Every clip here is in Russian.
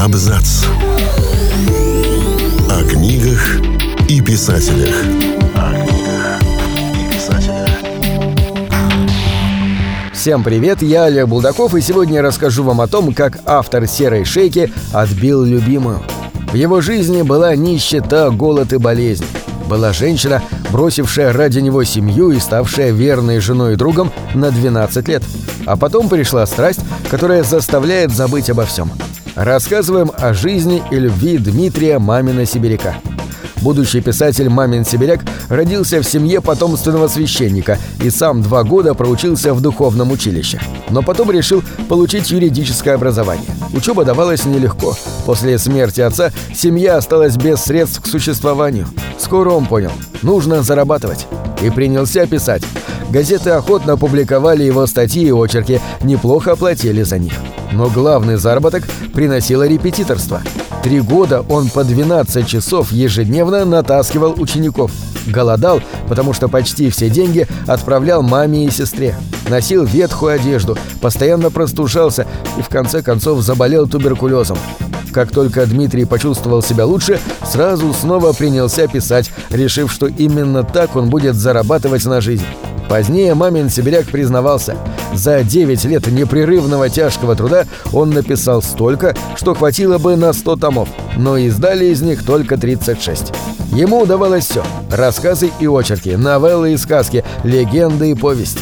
Абзац. О книгах и писателях. О книгах и писателях. Всем привет, я Олег Булдаков, и сегодня я расскажу вам о том, как автор «Серой шейки» отбил любимую. В его жизни была нищета, голод и болезнь. Была женщина, бросившая ради него семью и ставшая верной женой и другом на 12 лет. А потом пришла страсть, которая заставляет забыть обо всем. Рассказываем о жизни и любви Дмитрия Мамина Сибиряка. Будущий писатель Мамин Сибиряк родился в семье потомственного священника и сам два года проучился в духовном училище. Но потом решил получить юридическое образование. Учеба давалась нелегко. После смерти отца семья осталась без средств к существованию. Скоро он понял – нужно зарабатывать. И принялся писать. Газеты охотно публиковали его статьи и очерки, неплохо платили за них. Но главный заработок приносило репетиторство. Три года он по 12 часов ежедневно натаскивал учеников. Голодал, потому что почти все деньги отправлял маме и сестре. Носил ветхую одежду, постоянно простужался и в конце концов заболел туберкулезом. Как только Дмитрий почувствовал себя лучше, сразу снова принялся писать, решив, что именно так он будет зарабатывать на жизнь. Позднее мамин сибиряк признавался, за 9 лет непрерывного тяжкого труда он написал столько, что хватило бы на 100 томов, но издали из них только 36. Ему удавалось все – рассказы и очерки, новеллы и сказки, легенды и повести.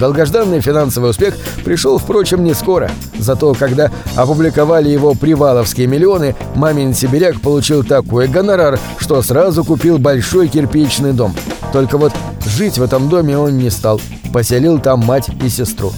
Долгожданный финансовый успех пришел, впрочем, не скоро. Зато, когда опубликовали его «Приваловские миллионы», мамин сибиряк получил такой гонорар, что сразу купил большой кирпичный дом. Только вот жить в этом доме он не стал. Поселил там мать и сестру.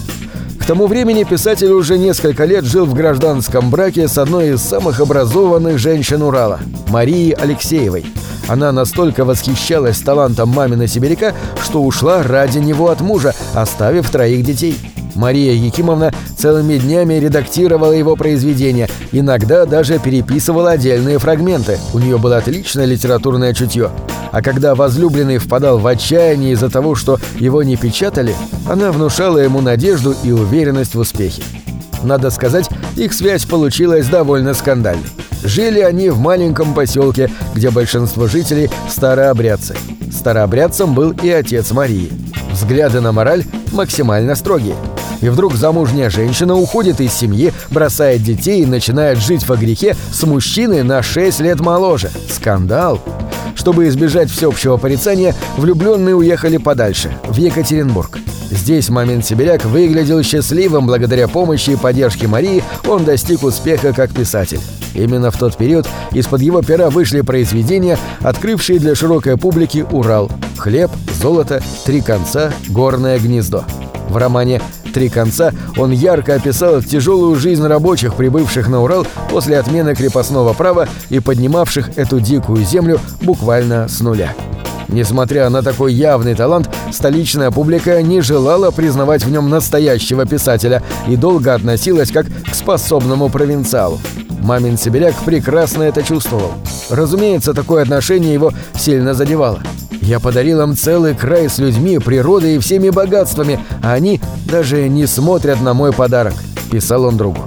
К тому времени писатель уже несколько лет жил в гражданском браке с одной из самых образованных женщин Урала – Марией Алексеевой. Она настолько восхищалась талантом мамина сибиряка, что ушла ради него от мужа, оставив троих детей. Мария Якимовна целыми днями редактировала его произведения, иногда даже переписывала отдельные фрагменты. У нее было отличное литературное чутье. А когда возлюбленный впадал в отчаяние из-за того, что его не печатали, она внушала ему надежду и уверенность в успехе. Надо сказать, их связь получилась довольно скандальной. Жили они в маленьком поселке, где большинство жителей – старообрядцы. Старообрядцем был и отец Марии. Взгляды на мораль максимально строгие. И вдруг замужняя женщина уходит из семьи, бросает детей и начинает жить во грехе с мужчиной на 6 лет моложе. Скандал! Чтобы избежать всеобщего порицания, влюбленные уехали подальше, в Екатеринбург. Здесь момент Сибиряк выглядел счастливым благодаря помощи и поддержке Марии, он достиг успеха как писатель. Именно в тот период из-под его пера вышли произведения, открывшие для широкой публики Урал, хлеб, золото, три конца, горное гнездо. В романе «Три конца» он ярко описал тяжелую жизнь рабочих, прибывших на Урал после отмены крепостного права и поднимавших эту дикую землю буквально с нуля. Несмотря на такой явный талант, столичная публика не желала признавать в нем настоящего писателя и долго относилась как к способному провинциалу. Мамин сибиряк прекрасно это чувствовал. Разумеется, такое отношение его сильно задевало. Я подарил им целый край с людьми, природой и всеми богатствами, а они даже не смотрят на мой подарок», — писал он другу.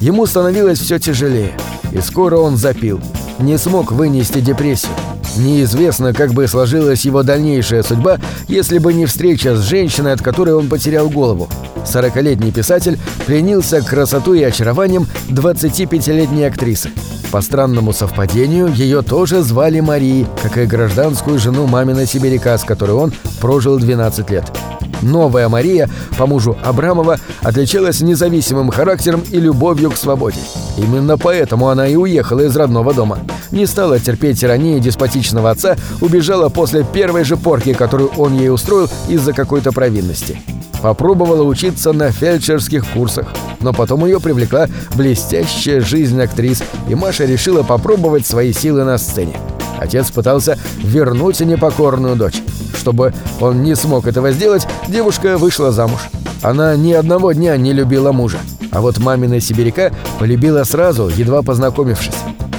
Ему становилось все тяжелее, и скоро он запил. Не смог вынести депрессию. Неизвестно, как бы сложилась его дальнейшая судьба, если бы не встреча с женщиной, от которой он потерял голову. Сорокалетний писатель пленился красотой и очарованием 25-летней актрисы. По странному совпадению, ее тоже звали Марией, как и гражданскую жену мамина сибиряка, с которой он прожил 12 лет. Новая Мария, по мужу Абрамова, отличалась независимым характером и любовью к свободе. Именно поэтому она и уехала из родного дома. Не стала терпеть тирании деспотичного отца, убежала после первой же порки, которую он ей устроил из-за какой-то провинности. Попробовала учиться на фельдшерских курсах, но потом ее привлекла блестящая жизнь актрис, и Маша решила попробовать свои силы на сцене. Отец пытался вернуть непокорную дочь. Чтобы он не смог этого сделать, девушка вышла замуж. Она ни одного дня не любила мужа. А вот мамина сибиряка полюбила сразу, едва познакомившись.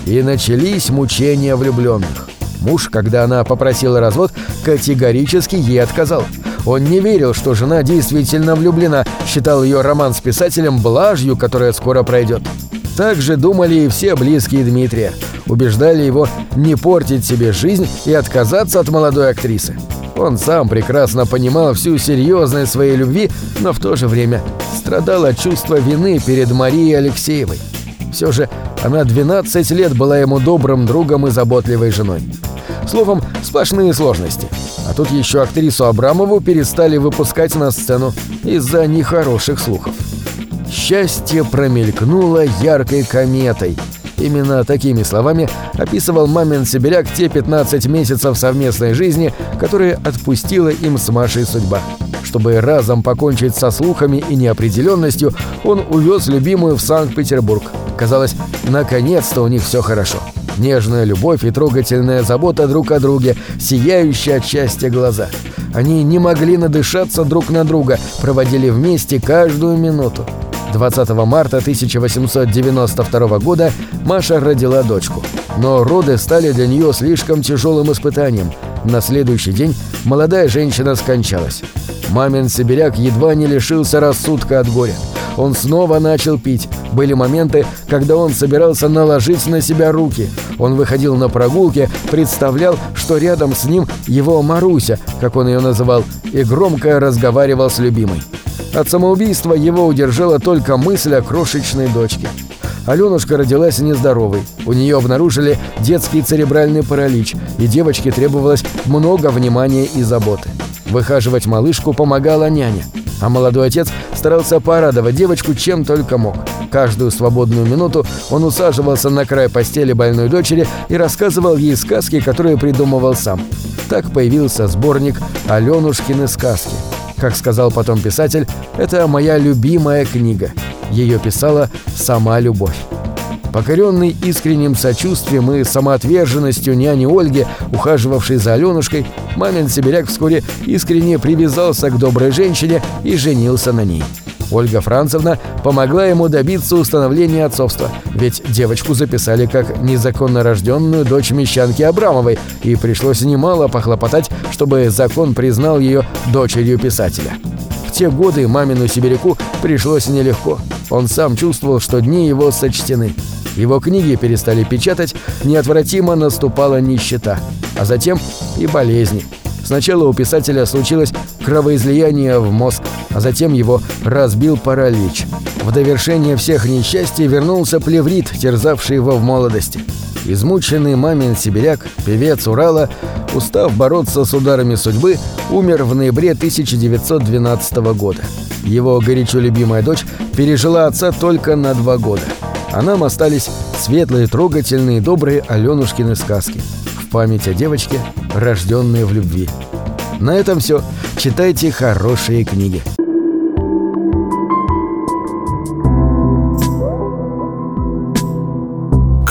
И начались мучения влюбленных. Муж, когда она попросила развод, категорически ей отказал. Он не верил, что жена действительно влюблена, считал ее роман с писателем блажью, которая скоро пройдет. Так же думали и все близкие Дмитрия. Убеждали его не портить себе жизнь и отказаться от молодой актрисы. Он сам прекрасно понимал всю серьезность своей любви, но в то же время страдал от чувства вины перед Марией Алексеевой. Все же она 12 лет была ему добрым другом и заботливой женой. Словом, сплошные сложности. А тут еще актрису Абрамову перестали выпускать на сцену из-за нехороших слухов. Счастье промелькнуло яркой кометой. Именно такими словами описывал мамин сибиряк те 15 месяцев совместной жизни, которые отпустила им с Машей судьба. Чтобы разом покончить со слухами и неопределенностью, он увез любимую в Санкт-Петербург. Казалось, наконец-то у них все хорошо. Нежная любовь и трогательная забота друг о друге, сияющие от счастья глаза. Они не могли надышаться друг на друга, проводили вместе каждую минуту. 20 марта 1892 года Маша родила дочку. Но роды стали для нее слишком тяжелым испытанием. На следующий день молодая женщина скончалась. Мамин сибиряк едва не лишился рассудка от горя. Он снова начал пить. Были моменты, когда он собирался наложить на себя руки. Он выходил на прогулки, представлял, что рядом с ним его Маруся, как он ее называл, и громко разговаривал с любимой. От самоубийства его удержала только мысль о крошечной дочке. Аленушка родилась нездоровой. У нее обнаружили детский церебральный паралич, и девочке требовалось много внимания и заботы. Выхаживать малышку помогала няня, а молодой отец старался порадовать девочку чем только мог. Каждую свободную минуту он усаживался на край постели больной дочери и рассказывал ей сказки, которые придумывал сам. Так появился сборник «Аленушкины сказки». Как сказал потом писатель, это моя любимая книга. Ее писала сама любовь. Покоренный искренним сочувствием и самоотверженностью няни Ольги, ухаживавшей за Аленушкой, мамин сибиряк вскоре искренне привязался к доброй женщине и женился на ней. Ольга Францевна помогла ему добиться установления отцовства, ведь девочку записали как незаконно рожденную дочь мещанки Абрамовой, и пришлось немало похлопотать, чтобы закон признал ее дочерью писателя. В те годы мамину сибиряку пришлось нелегко. Он сам чувствовал, что дни его сочтены. Его книги перестали печатать, неотвратимо наступала нищета, а затем и болезни – Сначала у писателя случилось кровоизлияние в мозг, а затем его разбил паралич. В довершение всех несчастий вернулся плеврит, терзавший его в молодости. Измученный мамин сибиряк, певец Урала, устав бороться с ударами судьбы, умер в ноябре 1912 года. Его горячо любимая дочь пережила отца только на два года. А нам остались светлые, трогательные, добрые Аленушкины сказки память о девочке, рожденной в любви. На этом все. Читайте хорошие книги.